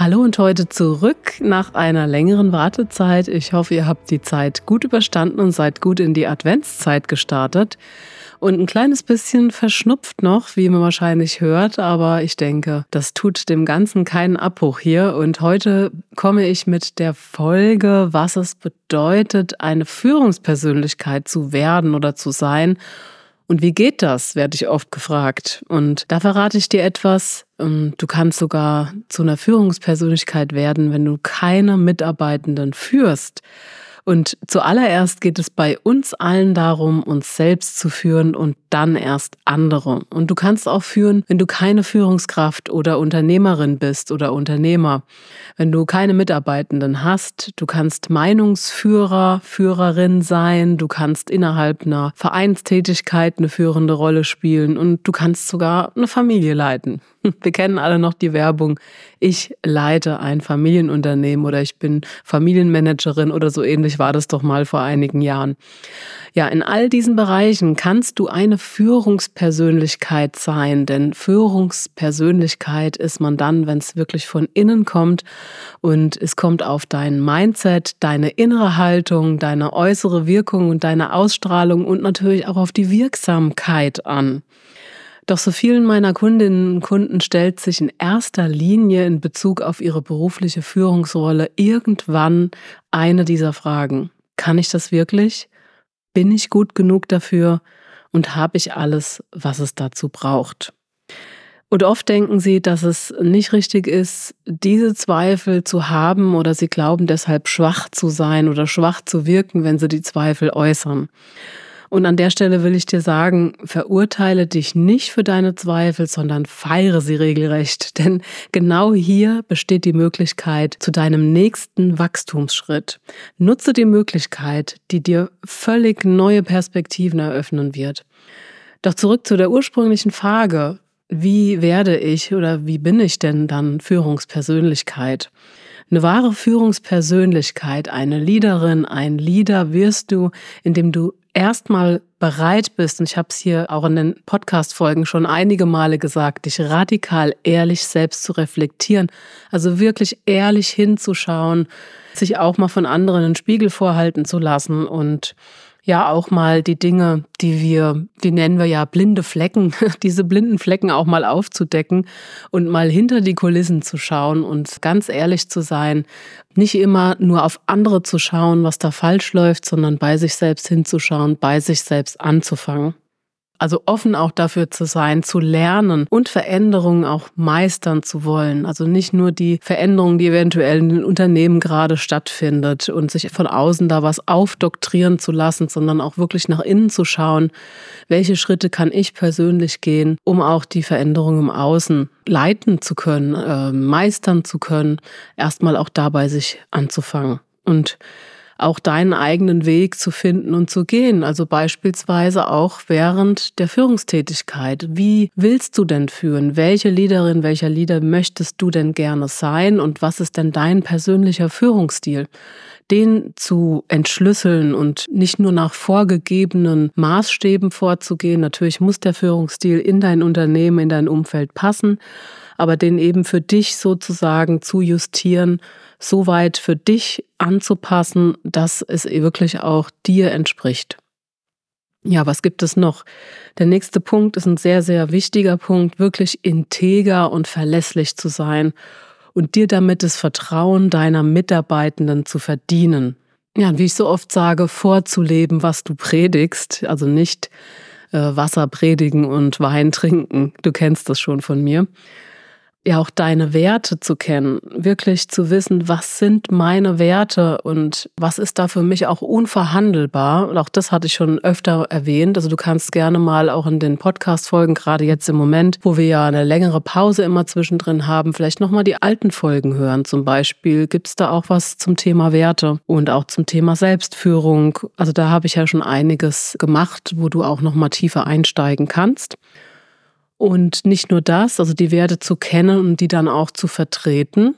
Hallo und heute zurück nach einer längeren Wartezeit. Ich hoffe, ihr habt die Zeit gut überstanden und seid gut in die Adventszeit gestartet. Und ein kleines bisschen verschnupft noch, wie man wahrscheinlich hört, aber ich denke, das tut dem Ganzen keinen Abbruch hier. Und heute komme ich mit der Folge, was es bedeutet, eine Führungspersönlichkeit zu werden oder zu sein und wie geht das, werde ich oft gefragt. Und da verrate ich dir etwas. Ähm, du kannst sogar zu einer Führungspersönlichkeit werden, wenn du keine Mitarbeitenden führst. Und zuallererst geht es bei uns allen darum, uns selbst zu führen und dann erst andere. Und du kannst auch führen, wenn du keine Führungskraft oder Unternehmerin bist oder Unternehmer, wenn du keine Mitarbeitenden hast. Du kannst Meinungsführer, Führerin sein, du kannst innerhalb einer Vereinstätigkeit eine führende Rolle spielen und du kannst sogar eine Familie leiten. Wir kennen alle noch die Werbung, ich leite ein Familienunternehmen oder ich bin Familienmanagerin oder so ähnlich war das doch mal vor einigen Jahren. Ja, in all diesen Bereichen kannst du eine Führungspersönlichkeit sein, denn Führungspersönlichkeit ist man dann, wenn es wirklich von innen kommt und es kommt auf dein Mindset, deine innere Haltung, deine äußere Wirkung und deine Ausstrahlung und natürlich auch auf die Wirksamkeit an. Doch so vielen meiner Kundinnen und Kunden stellt sich in erster Linie in Bezug auf ihre berufliche Führungsrolle irgendwann eine dieser Fragen. Kann ich das wirklich? Bin ich gut genug dafür? Und habe ich alles, was es dazu braucht? Und oft denken sie, dass es nicht richtig ist, diese Zweifel zu haben oder sie glauben deshalb schwach zu sein oder schwach zu wirken, wenn sie die Zweifel äußern. Und an der Stelle will ich dir sagen, verurteile dich nicht für deine Zweifel, sondern feiere sie regelrecht. Denn genau hier besteht die Möglichkeit zu deinem nächsten Wachstumsschritt. Nutze die Möglichkeit, die dir völlig neue Perspektiven eröffnen wird. Doch zurück zu der ursprünglichen Frage, wie werde ich oder wie bin ich denn dann Führungspersönlichkeit? Eine wahre Führungspersönlichkeit, eine Leaderin, ein Leader wirst du, indem du erstmal bereit bist, und ich habe es hier auch in den Podcast-Folgen schon einige Male gesagt, dich radikal ehrlich selbst zu reflektieren, also wirklich ehrlich hinzuschauen, sich auch mal von anderen einen Spiegel vorhalten zu lassen und ja auch mal die Dinge, die wir, die nennen wir ja blinde Flecken, diese blinden Flecken auch mal aufzudecken und mal hinter die Kulissen zu schauen und ganz ehrlich zu sein, nicht immer nur auf andere zu schauen, was da falsch läuft, sondern bei sich selbst hinzuschauen, bei sich selbst anzufangen. Also offen auch dafür zu sein, zu lernen und Veränderungen auch meistern zu wollen. Also nicht nur die Veränderungen, die eventuell in den Unternehmen gerade stattfindet und sich von außen da was aufdoktrieren zu lassen, sondern auch wirklich nach innen zu schauen, welche Schritte kann ich persönlich gehen, um auch die Veränderungen im Außen leiten zu können, äh, meistern zu können, erstmal auch dabei sich anzufangen. Und auch deinen eigenen Weg zu finden und zu gehen. Also beispielsweise auch während der Führungstätigkeit. Wie willst du denn führen? Welche Leaderin, welcher Leader möchtest du denn gerne sein? Und was ist denn dein persönlicher Führungsstil? den zu entschlüsseln und nicht nur nach vorgegebenen Maßstäben vorzugehen. Natürlich muss der Führungsstil in dein Unternehmen, in dein Umfeld passen, aber den eben für dich sozusagen zu justieren, so weit für dich anzupassen, dass es wirklich auch dir entspricht. Ja, was gibt es noch? Der nächste Punkt ist ein sehr, sehr wichtiger Punkt, wirklich integer und verlässlich zu sein und dir damit das Vertrauen deiner Mitarbeitenden zu verdienen. Ja, wie ich so oft sage, vorzuleben, was du predigst, also nicht äh, Wasser predigen und Wein trinken. Du kennst das schon von mir ja auch deine Werte zu kennen, wirklich zu wissen, was sind meine Werte und was ist da für mich auch unverhandelbar. Und auch das hatte ich schon öfter erwähnt. Also du kannst gerne mal auch in den Podcast-Folgen, gerade jetzt im Moment, wo wir ja eine längere Pause immer zwischendrin haben, vielleicht nochmal die alten Folgen hören. Zum Beispiel gibt es da auch was zum Thema Werte und auch zum Thema Selbstführung. Also da habe ich ja schon einiges gemacht, wo du auch nochmal tiefer einsteigen kannst. Und nicht nur das, also die Werte zu kennen und die dann auch zu vertreten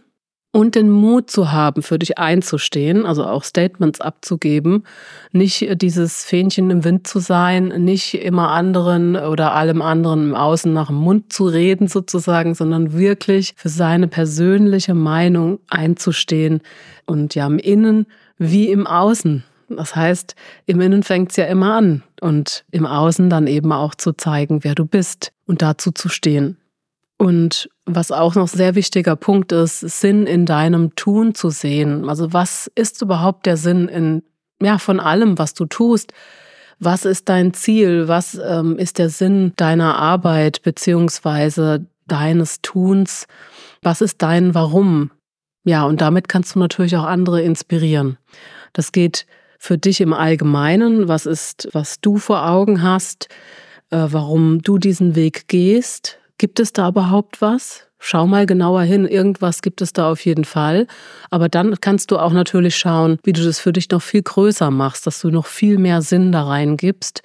und den Mut zu haben, für dich einzustehen, also auch Statements abzugeben, nicht dieses Fähnchen im Wind zu sein, nicht immer anderen oder allem anderen im Außen nach dem Mund zu reden sozusagen, sondern wirklich für seine persönliche Meinung einzustehen und ja im Innen wie im Außen. Das heißt, im Innen fängt es ja immer an und im Außen dann eben auch zu zeigen, wer du bist und dazu zu stehen. Und was auch noch sehr wichtiger Punkt ist, Sinn in deinem Tun zu sehen. Also was ist überhaupt der Sinn in, ja, von allem, was du tust? Was ist dein Ziel? Was ähm, ist der Sinn deiner Arbeit beziehungsweise deines Tuns? Was ist dein Warum? Ja, und damit kannst du natürlich auch andere inspirieren. Das geht für dich im Allgemeinen? Was ist, was du vor Augen hast? Äh, warum du diesen Weg gehst? Gibt es da überhaupt was? Schau mal genauer hin. Irgendwas gibt es da auf jeden Fall. Aber dann kannst du auch natürlich schauen, wie du das für dich noch viel größer machst, dass du noch viel mehr Sinn da reingibst.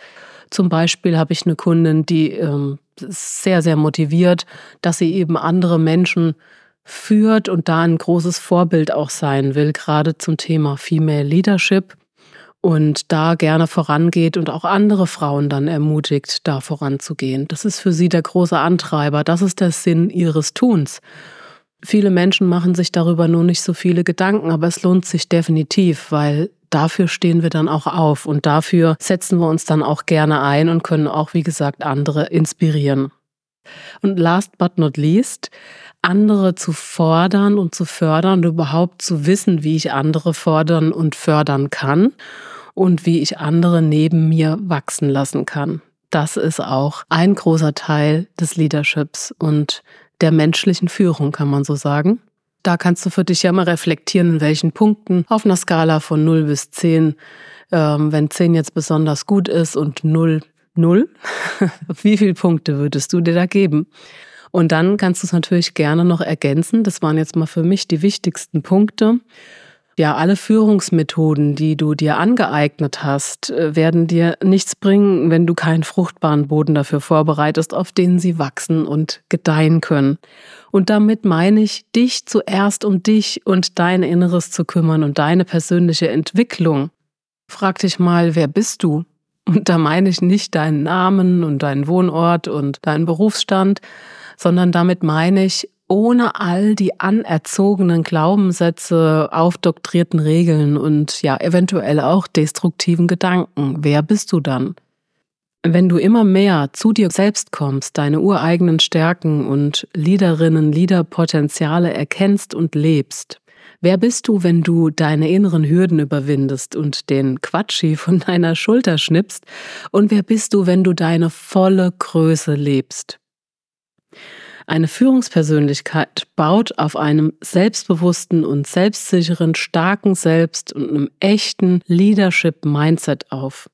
Zum Beispiel habe ich eine Kundin, die ähm, sehr, sehr motiviert, dass sie eben andere Menschen führt und da ein großes Vorbild auch sein will, gerade zum Thema Female Leadership und da gerne vorangeht und auch andere Frauen dann ermutigt, da voranzugehen. Das ist für sie der große Antreiber, das ist der Sinn ihres Tuns. Viele Menschen machen sich darüber nur nicht so viele Gedanken, aber es lohnt sich definitiv, weil dafür stehen wir dann auch auf und dafür setzen wir uns dann auch gerne ein und können auch, wie gesagt, andere inspirieren. Und last but not least, andere zu fordern und zu fördern und überhaupt zu wissen, wie ich andere fordern und fördern kann und wie ich andere neben mir wachsen lassen kann. Das ist auch ein großer Teil des Leaderships und der menschlichen Führung, kann man so sagen. Da kannst du für dich ja mal reflektieren, in welchen Punkten auf einer Skala von 0 bis 10, ähm, wenn 10 jetzt besonders gut ist und 0 0, wie viele Punkte würdest du dir da geben? Und dann kannst du es natürlich gerne noch ergänzen. Das waren jetzt mal für mich die wichtigsten Punkte. Ja, alle Führungsmethoden, die du dir angeeignet hast, äh, werden dir nichts bringen, wenn du keinen fruchtbaren Boden dafür vorbereitest, auf den sie wachsen und gedeihen können. Und damit meine ich, dich zuerst um dich und dein Inneres zu kümmern und deine persönliche Entwicklung. Frag dich mal, wer bist du? Und da meine ich nicht deinen Namen und deinen Wohnort und deinen Berufsstand, sondern damit meine ich, ohne all die anerzogenen Glaubenssätze, aufdoktrierten Regeln und ja, eventuell auch destruktiven Gedanken. Wer bist du dann? Wenn du immer mehr zu dir selbst kommst, deine ureigenen Stärken und Liederinnen, Liederpotenziale erkennst und lebst, wer bist du, wenn du deine inneren Hürden überwindest und den Quatschi von deiner Schulter schnippst? Und wer bist du, wenn du deine volle Größe lebst? Eine Führungspersönlichkeit baut auf einem selbstbewussten und selbstsicheren, starken Selbst und einem echten Leadership-Mindset auf.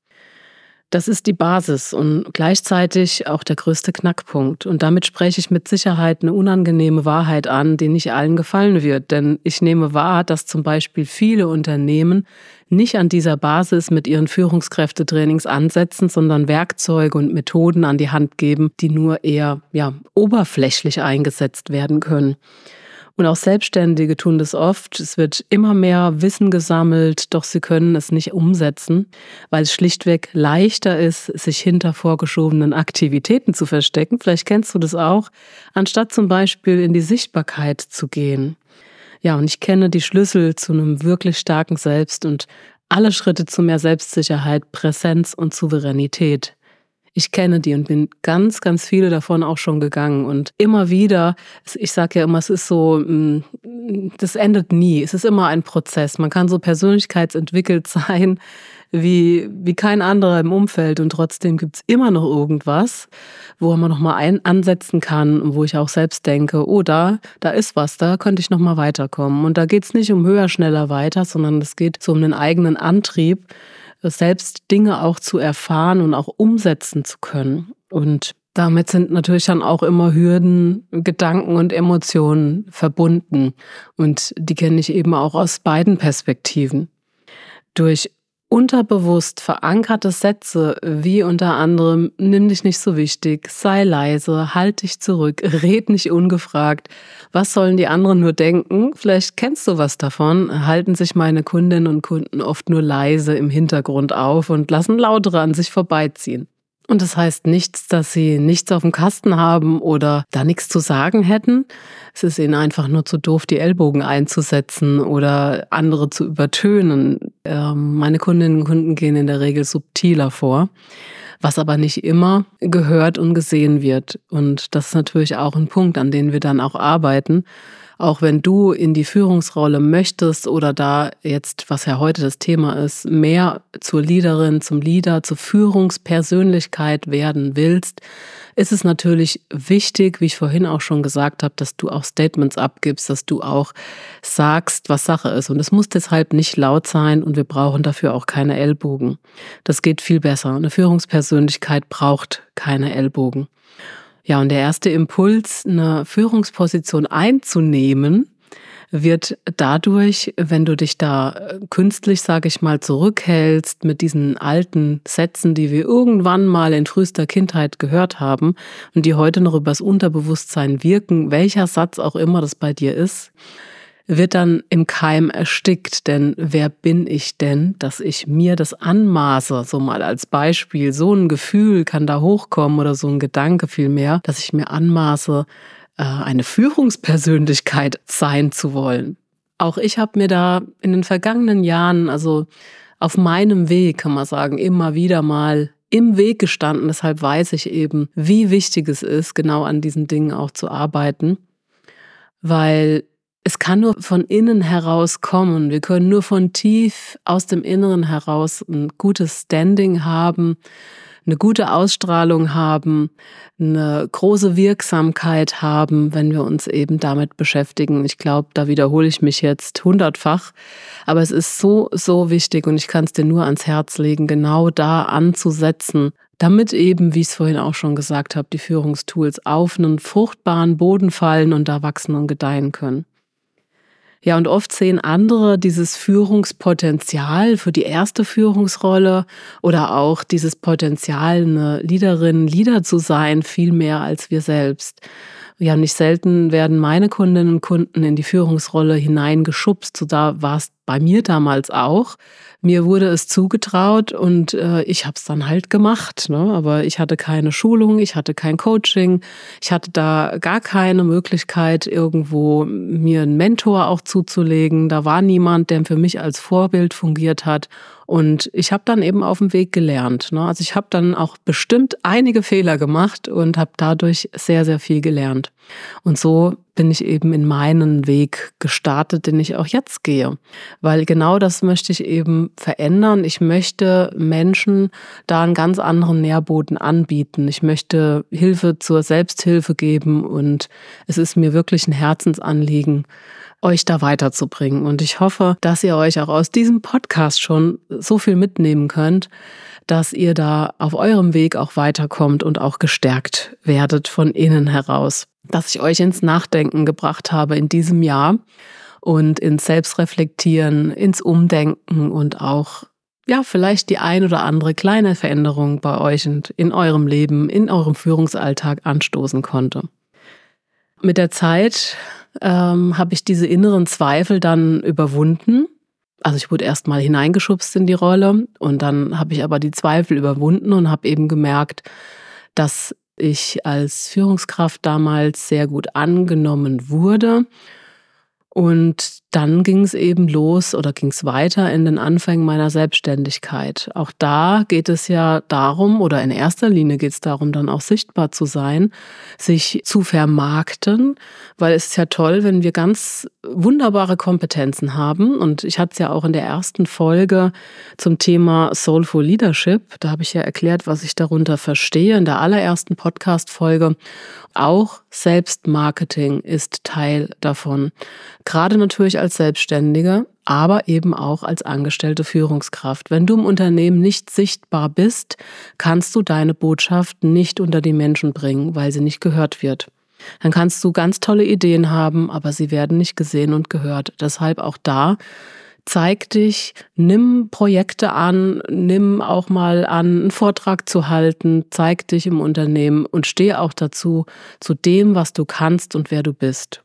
Das ist die Basis und gleichzeitig auch der größte Knackpunkt. Und damit spreche ich mit Sicherheit eine unangenehme Wahrheit an, die nicht allen gefallen wird. Denn ich nehme wahr, dass zum Beispiel viele Unternehmen nicht an dieser Basis mit ihren Führungskräftetrainings ansetzen, sondern Werkzeuge und Methoden an die Hand geben, die nur eher ja, oberflächlich eingesetzt werden können. Und auch Selbstständige tun das oft. Es wird immer mehr Wissen gesammelt, doch sie können es nicht umsetzen, weil es schlichtweg leichter ist, sich hinter vorgeschobenen Aktivitäten zu verstecken. Vielleicht kennst du das auch, anstatt zum Beispiel in die Sichtbarkeit zu gehen. Ja, und ich kenne die Schlüssel zu einem wirklich starken Selbst und alle Schritte zu mehr Selbstsicherheit, Präsenz und Souveränität. Ich kenne die und bin ganz, ganz viele davon auch schon gegangen. Und immer wieder, ich sage ja immer, es ist so, mm, das endet nie. Es ist immer ein Prozess. Man kann so persönlichkeitsentwickelt sein wie, wie kein anderer im Umfeld und trotzdem gibt's immer noch irgendwas, wo man nochmal ansetzen kann und wo ich auch selbst denke, oh, da, da ist was, da könnte ich nochmal weiterkommen. Und da geht's nicht um höher, schneller weiter, sondern es geht so um den eigenen Antrieb, selbst Dinge auch zu erfahren und auch umsetzen zu können. Und damit sind natürlich dann auch immer Hürden, Gedanken und Emotionen verbunden. Und die kenne ich eben auch aus beiden Perspektiven. Durch unterbewusst verankerte Sätze wie unter anderem nimm dich nicht so wichtig, sei leise, halt dich zurück, red nicht ungefragt. Was sollen die anderen nur denken? Vielleicht kennst du was davon. Halten sich meine Kundinnen und Kunden oft nur leise im Hintergrund auf und lassen lautere an sich vorbeiziehen. Und das heißt nichts, dass sie nichts auf dem Kasten haben oder da nichts zu sagen hätten. Es ist ihnen einfach nur zu doof, die Ellbogen einzusetzen oder andere zu übertönen. Ähm, meine Kundinnen und Kunden gehen in der Regel subtiler vor, was aber nicht immer gehört und gesehen wird. Und das ist natürlich auch ein Punkt, an dem wir dann auch arbeiten auch wenn du in die Führungsrolle möchtest oder da jetzt, was ja heute das Thema ist, mehr zur Leaderin, zum Leader, zur Führungspersönlichkeit werden willst, ist es natürlich wichtig, wie ich vorhin auch schon gesagt habe, dass du auch Statements abgibst, dass du auch sagst, was Sache ist. Und es muss deshalb nicht laut sein und wir brauchen dafür auch keine Ellbogen. Das geht viel besser. Eine Führungspersönlichkeit braucht keine Ellbogen. Ja, und der erste Impuls, eine Führungsposition einzunehmen, wird dadurch, wenn du dich da äh, künstlich, sage ich mal, zurückhältst mit diesen alten Sätzen, die wir irgendwann mal in frühester Kindheit gehört haben und die heute noch übers Unterbewusstsein wirken, welcher Satz auch immer das bei dir ist, wird dann im Keim erstickt. Denn wer bin ich denn, dass ich mir das anmaße? So mal als Beispiel. So ein Gefühl kann da hochkommen oder so ein Gedanke vielmehr, dass ich mir anmaße, äh, eine Führungspersönlichkeit sein zu wollen. Auch ich habe mir da in den vergangenen Jahren, also auf meinem Weg, kann man sagen, immer wieder mal im Weg gestanden. Deshalb weiß ich eben, wie wichtig es ist, genau an diesen Dingen auch zu arbeiten. Weil es kann nur von innen heraus kommen. Wir können nur von tief aus dem Inneren heraus ein gutes Standing haben, eine gute Ausstrahlung haben, eine große Wirksamkeit haben, wenn wir uns eben damit beschäftigen. Ich glaube, da wiederhole ich mich jetzt hundertfach, aber es ist so, so wichtig und ich kann es dir nur ans Herz legen, genau da anzusetzen, damit eben, wie ich es vorhin auch schon gesagt habe, die Führungstools auf einen fruchtbaren Boden fallen und da wachsen und gedeihen können. Ja, und oft sehen andere dieses Führungspotenzial für die erste Führungsrolle oder auch dieses Potenzial, eine Leaderin, Leader zu sein, viel mehr als wir selbst. Ja, nicht selten werden meine Kundinnen und Kunden in die Führungsrolle hineingeschubst. So da war es bei mir damals auch. Mir wurde es zugetraut und äh, ich habe es dann halt gemacht. Ne? Aber ich hatte keine Schulung, ich hatte kein Coaching, ich hatte da gar keine Möglichkeit, irgendwo mir einen Mentor auch zuzulegen. Da war niemand, der für mich als Vorbild fungiert hat. Und ich habe dann eben auf dem Weg gelernt. Ne? Also ich habe dann auch bestimmt einige Fehler gemacht und habe dadurch sehr, sehr viel gelernt. Und so bin ich eben in meinen Weg gestartet, den ich auch jetzt gehe. Weil genau das möchte ich eben verändern. Ich möchte Menschen da einen ganz anderen Nährboden anbieten. Ich möchte Hilfe zur Selbsthilfe geben und es ist mir wirklich ein Herzensanliegen, euch da weiterzubringen. Und ich hoffe, dass ihr euch auch aus diesem Podcast schon so viel mitnehmen könnt, dass ihr da auf eurem Weg auch weiterkommt und auch gestärkt werdet von innen heraus. Dass ich euch ins Nachdenken gebracht habe in diesem Jahr und ins Selbstreflektieren, ins Umdenken und auch ja, vielleicht die ein oder andere kleine Veränderung bei euch und in eurem Leben, in eurem Führungsalltag anstoßen konnte. Mit der Zeit ähm, habe ich diese inneren Zweifel dann überwunden. Also ich wurde erst mal hineingeschubst in die Rolle und dann habe ich aber die Zweifel überwunden und habe eben gemerkt, dass ich als Führungskraft damals sehr gut angenommen wurde. Und dann ging es eben los oder ging es weiter in den Anfängen meiner Selbstständigkeit. Auch da geht es ja darum, oder in erster Linie geht es darum, dann auch sichtbar zu sein, sich zu vermarkten, weil es ist ja toll, wenn wir ganz wunderbare Kompetenzen haben. Und ich hatte es ja auch in der ersten Folge zum Thema Soulful Leadership. Da habe ich ja erklärt, was ich darunter verstehe in der allerersten Podcast-Folge. Auch Selbstmarketing ist Teil davon. Gerade natürlich als Selbstständige, aber eben auch als angestellte Führungskraft. Wenn du im Unternehmen nicht sichtbar bist, kannst du deine Botschaft nicht unter die Menschen bringen, weil sie nicht gehört wird. Dann kannst du ganz tolle Ideen haben, aber sie werden nicht gesehen und gehört. Deshalb auch da zeig dich, nimm Projekte an, nimm auch mal an, einen Vortrag zu halten, zeig dich im Unternehmen und steh auch dazu, zu dem, was du kannst und wer du bist.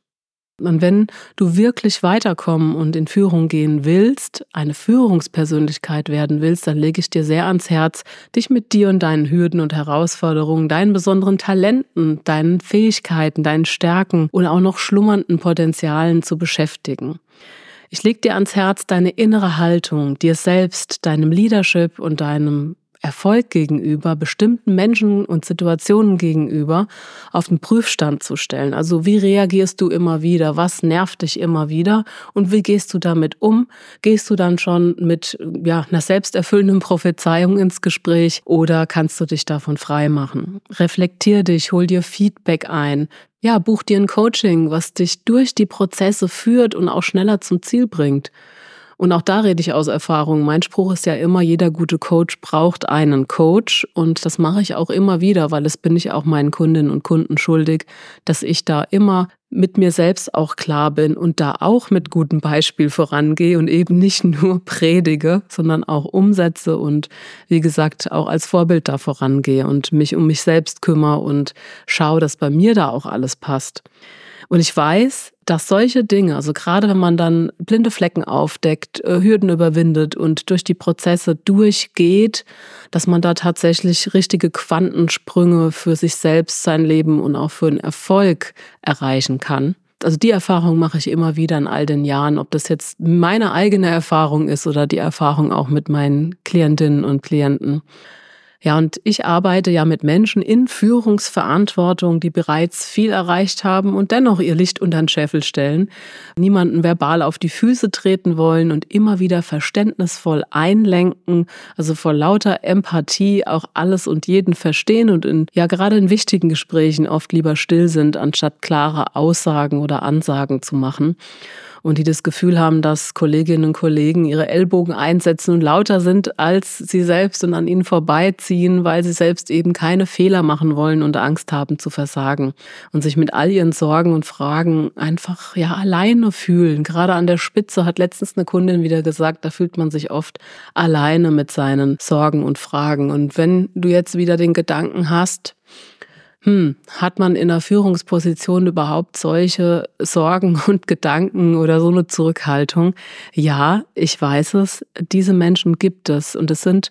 Und wenn du wirklich weiterkommen und in Führung gehen willst, eine Führungspersönlichkeit werden willst, dann lege ich dir sehr ans Herz, dich mit dir und deinen Hürden und Herausforderungen, deinen besonderen Talenten, deinen Fähigkeiten, deinen Stärken und auch noch schlummernden Potenzialen zu beschäftigen. Ich lege dir ans Herz, deine innere Haltung, dir selbst, deinem Leadership und deinem Erfolg gegenüber, bestimmten Menschen und Situationen gegenüber auf den Prüfstand zu stellen. Also wie reagierst du immer wieder? Was nervt dich immer wieder? Und wie gehst du damit um? Gehst du dann schon mit ja, einer selbsterfüllenden Prophezeiung ins Gespräch oder kannst du dich davon frei machen? Reflektier dich, hol dir Feedback ein, ja, buch dir ein Coaching, was dich durch die Prozesse führt und auch schneller zum Ziel bringt. Und auch da rede ich aus Erfahrung. Mein Spruch ist ja immer, jeder gute Coach braucht einen Coach. Und das mache ich auch immer wieder, weil es bin ich auch meinen Kundinnen und Kunden schuldig, dass ich da immer mit mir selbst auch klar bin und da auch mit gutem Beispiel vorangehe und eben nicht nur predige, sondern auch umsetze und wie gesagt auch als Vorbild da vorangehe und mich um mich selbst kümmere und schaue, dass bei mir da auch alles passt. Und ich weiß, dass solche Dinge, also gerade wenn man dann blinde Flecken aufdeckt, äh, Hürden überwindet und durch die Prozesse durchgeht, dass man da tatsächlich richtige Quantensprünge für sich selbst, sein Leben und auch für den Erfolg erreichen kann. Also die Erfahrung mache ich immer wieder in all den Jahren, ob das jetzt meine eigene Erfahrung ist oder die Erfahrung auch mit meinen Klientinnen und Klienten. Ja, und ich arbeite ja mit Menschen in Führungsverantwortung, die bereits viel erreicht haben und dennoch ihr Licht unter den Scheffel stellen, niemanden verbal auf die Füße treten wollen und immer wieder verständnisvoll einlenken, also vor lauter Empathie auch alles und jeden verstehen und in, ja, gerade in wichtigen Gesprächen oft lieber still sind, anstatt klare Aussagen oder Ansagen zu machen und die das Gefühl haben, dass Kolleginnen und Kollegen ihre Ellbogen einsetzen und lauter sind als sie selbst und an ihnen vorbeiziehen, weil sie selbst eben keine Fehler machen wollen und Angst haben zu versagen und sich mit all ihren Sorgen und Fragen einfach ja alleine fühlen. Gerade an der Spitze hat letztens eine Kundin wieder gesagt, da fühlt man sich oft alleine mit seinen Sorgen und Fragen. Und wenn du jetzt wieder den Gedanken hast, hm, hat man in einer Führungsposition überhaupt solche Sorgen und Gedanken oder so eine Zurückhaltung? Ja, ich weiß es. Diese Menschen gibt es und es sind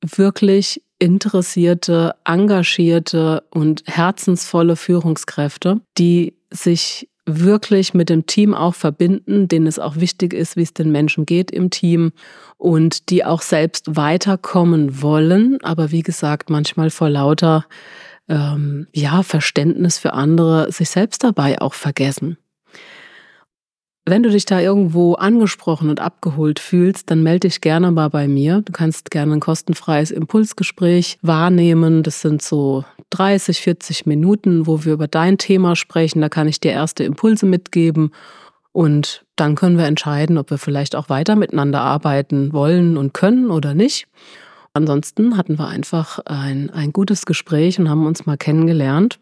wirklich interessierte, engagierte und herzensvolle Führungskräfte, die sich wirklich mit dem Team auch verbinden, denen es auch wichtig ist, wie es den Menschen geht im Team und die auch selbst weiterkommen wollen, aber wie gesagt, manchmal vor lauter ähm, ja, Verständnis für andere sich selbst dabei auch vergessen. Wenn du dich da irgendwo angesprochen und abgeholt fühlst, dann melde dich gerne mal bei mir. Du kannst gerne ein kostenfreies Impulsgespräch wahrnehmen. Das sind so 30, 40 Minuten, wo wir über dein Thema sprechen. Da kann ich dir erste Impulse mitgeben und dann können wir entscheiden, ob wir vielleicht auch weiter miteinander arbeiten wollen und können oder nicht. Ansonsten hatten wir einfach ein, ein gutes Gespräch und haben uns mal kennengelernt.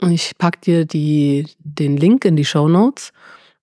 Ich packe dir die, den Link in die Show Notes.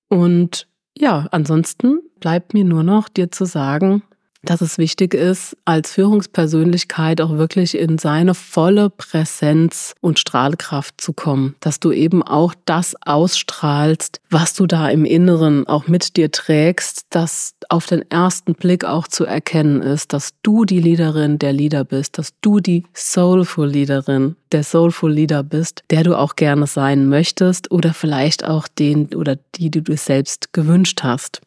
Und ja, ansonsten bleibt mir nur noch dir zu sagen, dass es wichtig ist, als Führungspersönlichkeit auch wirklich in seine volle Präsenz und Strahlkraft zu kommen, dass du eben auch das ausstrahlst, was du da im Inneren auch mit dir trägst, dass auf den ersten Blick auch zu erkennen ist, dass du die Leaderin der Leader bist, dass du die Soulful Leaderin der Soulful Leader bist, der du auch gerne sein möchtest oder vielleicht auch den oder die, die du selbst gewünscht hast.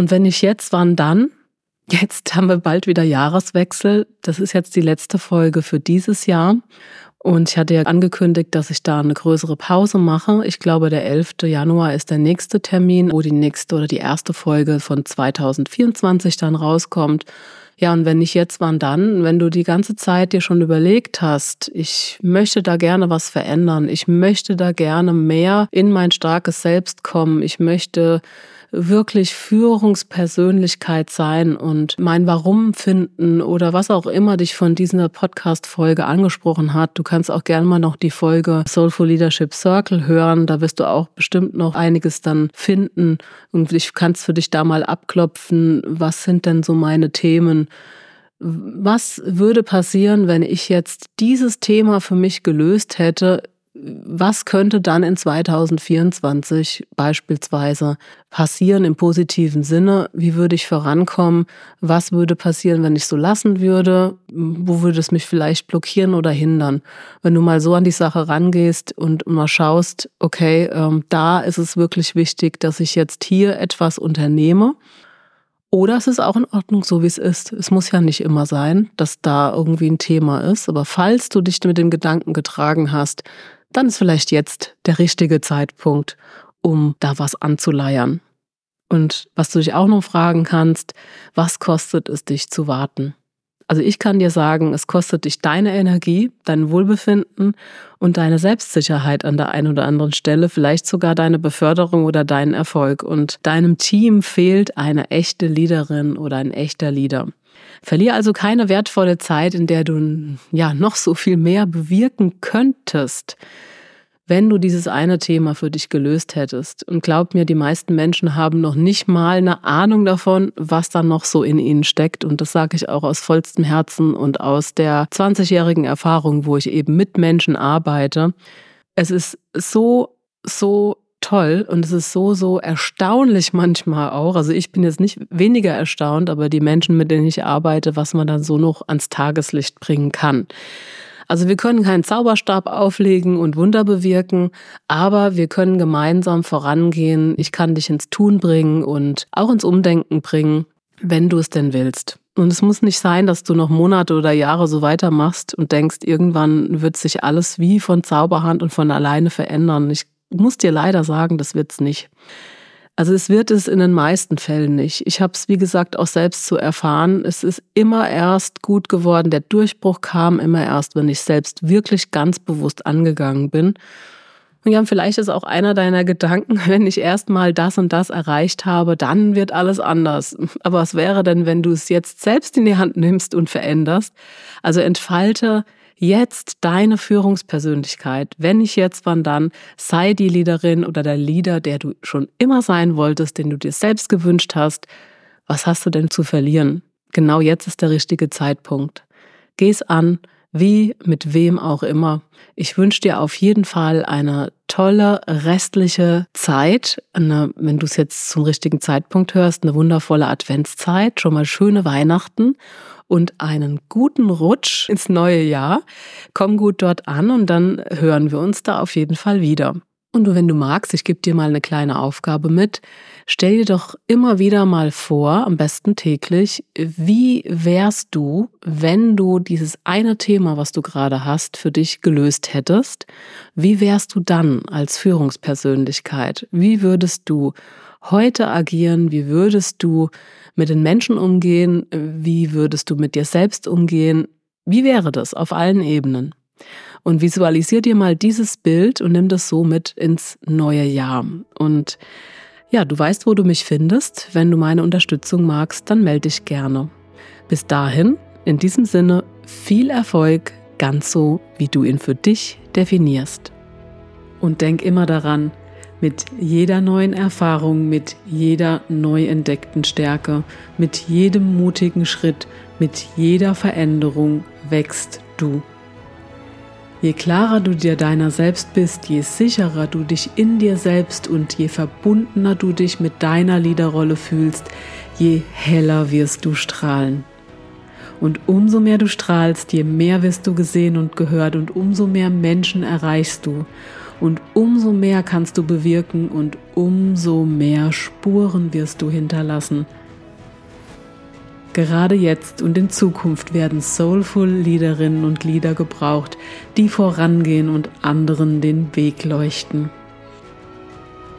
Und wenn nicht jetzt, wann dann? Jetzt haben wir bald wieder Jahreswechsel. Das ist jetzt die letzte Folge für dieses Jahr. Und ich hatte ja angekündigt, dass ich da eine größere Pause mache. Ich glaube, der 11. Januar ist der nächste Termin, wo die nächste oder die erste Folge von 2024 dann rauskommt. Ja, und wenn nicht jetzt, wann dann? Wenn du die ganze Zeit dir schon überlegt hast, ich möchte da gerne was verändern, ich möchte da gerne mehr in mein starkes Selbst kommen, ich möchte wirklich Führungspersönlichkeit sein und mein Warum finden oder was auch immer dich von dieser Podcast-Folge angesprochen hat. Du kannst auch gerne mal noch die Folge Soulful Leadership Circle hören. Da wirst du auch bestimmt noch einiges dann finden und ich kannst für dich da mal abklopfen, was sind denn so meine Themen, was würde passieren, wenn ich jetzt dieses Thema für mich gelöst hätte was könnte dann in 2024 beispielsweise passieren im positiven Sinne? Wie würde ich vorankommen? Was würde passieren, wenn ich so lassen würde? Wo würde es mich vielleicht blockieren oder hindern? Wenn du mal so an die Sache rangehst und mal schaust, okay, ähm, da ist es wirklich wichtig, dass ich jetzt hier etwas unternehme. Oder es ist auch in Ordnung, so wie es ist. Es muss ja nicht immer sein, dass da irgendwie ein Thema ist. Aber falls du dich mit dem Gedanken getragen hast, dann ist vielleicht jetzt der richtige Zeitpunkt, um da was anzuleiern. Und was du dich auch noch fragen kannst, was kostet es dich zu warten? Also ich kann dir sagen, es kostet dich deine Energie, dein Wohlbefinden und deine Selbstsicherheit an der einen oder anderen Stelle, vielleicht sogar deine Beförderung oder deinen Erfolg. Und deinem Team fehlt eine echte Leaderin oder ein echter Leader. Verlier also keine wertvolle Zeit, in der du ja noch so viel mehr bewirken könntest, wenn du dieses eine Thema für dich gelöst hättest. Und glaub mir, die meisten Menschen haben noch nicht mal eine Ahnung davon, was da noch so in ihnen steckt. Und das sage ich auch aus vollstem Herzen und aus der 20-jährigen Erfahrung, wo ich eben mit Menschen arbeite. Es ist so, so toll und es ist so, so erstaunlich manchmal auch. Also ich bin jetzt nicht weniger erstaunt, aber die Menschen, mit denen ich arbeite, was man dann so noch ans Tageslicht bringen kann. Also wir können keinen Zauberstab auflegen und Wunder bewirken, aber wir können gemeinsam vorangehen. Ich kann dich ins Tun bringen und auch ins Umdenken bringen, wenn du es denn willst. Und es muss nicht sein, dass du noch Monate oder Jahre so weitermachst und denkst, irgendwann wird sich alles wie von Zauberhand und von alleine verändern. Ich muss dir leider sagen, das wird's nicht. Also es wird es in den meisten Fällen nicht. Ich habe es, wie gesagt, auch selbst zu erfahren. Es ist immer erst gut geworden. Der Durchbruch kam immer erst, wenn ich selbst wirklich ganz bewusst angegangen bin. Und ja, vielleicht ist auch einer deiner Gedanken, wenn ich erst mal das und das erreicht habe, dann wird alles anders. Aber was wäre denn, wenn du es jetzt selbst in die Hand nimmst und veränderst? Also entfalte jetzt deine Führungspersönlichkeit, wenn nicht jetzt, wann dann, sei die Leaderin oder der Leader, der du schon immer sein wolltest, den du dir selbst gewünscht hast. Was hast du denn zu verlieren? Genau jetzt ist der richtige Zeitpunkt. Geh's an, wie, mit wem auch immer. Ich wünsche dir auf jeden Fall eine tolle restliche Zeit, eine, wenn du es jetzt zum richtigen Zeitpunkt hörst, eine wundervolle Adventszeit, schon mal schöne Weihnachten und einen guten Rutsch ins neue Jahr. Komm gut dort an und dann hören wir uns da auf jeden Fall wieder. Und wenn du magst, ich gebe dir mal eine kleine Aufgabe mit. Stell dir doch immer wieder mal vor, am besten täglich, wie wärst du, wenn du dieses eine Thema, was du gerade hast, für dich gelöst hättest? Wie wärst du dann als Führungspersönlichkeit? Wie würdest du heute agieren? Wie würdest du mit den Menschen umgehen? Wie würdest du mit dir selbst umgehen? Wie wäre das auf allen Ebenen? Und visualisier dir mal dieses Bild und nimm das so mit ins neue Jahr. Und ja, du weißt, wo du mich findest. Wenn du meine Unterstützung magst, dann melde dich gerne. Bis dahin, in diesem Sinne, viel Erfolg, ganz so, wie du ihn für dich definierst. Und denk immer daran, Mit jeder neuen Erfahrung, mit jeder neu entdeckten Stärke, mit jedem mutigen Schritt, mit jeder Veränderung wächst du. Je klarer du dir deiner selbst bist, je sicherer du dich in dir selbst und je verbundener du dich mit deiner Liederrolle fühlst, je heller wirst du strahlen. Und umso mehr du strahlst, je mehr wirst du gesehen und gehört und umso mehr Menschen erreichst du. Und umso mehr kannst du bewirken und umso mehr Spuren wirst du hinterlassen. Gerade jetzt und in Zukunft werden soulful Liederinnen und Lieder gebraucht, die vorangehen und anderen den Weg leuchten.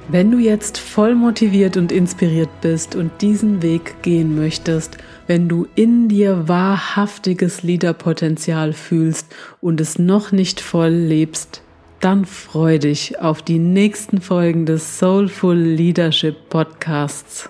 Wenn du jetzt voll motiviert und inspiriert bist und diesen Weg gehen möchtest, wenn du in dir wahrhaftiges Liederpotenzial fühlst und es noch nicht voll lebst, dann freu dich auf die nächsten Folgen des Soulful Leadership Podcasts.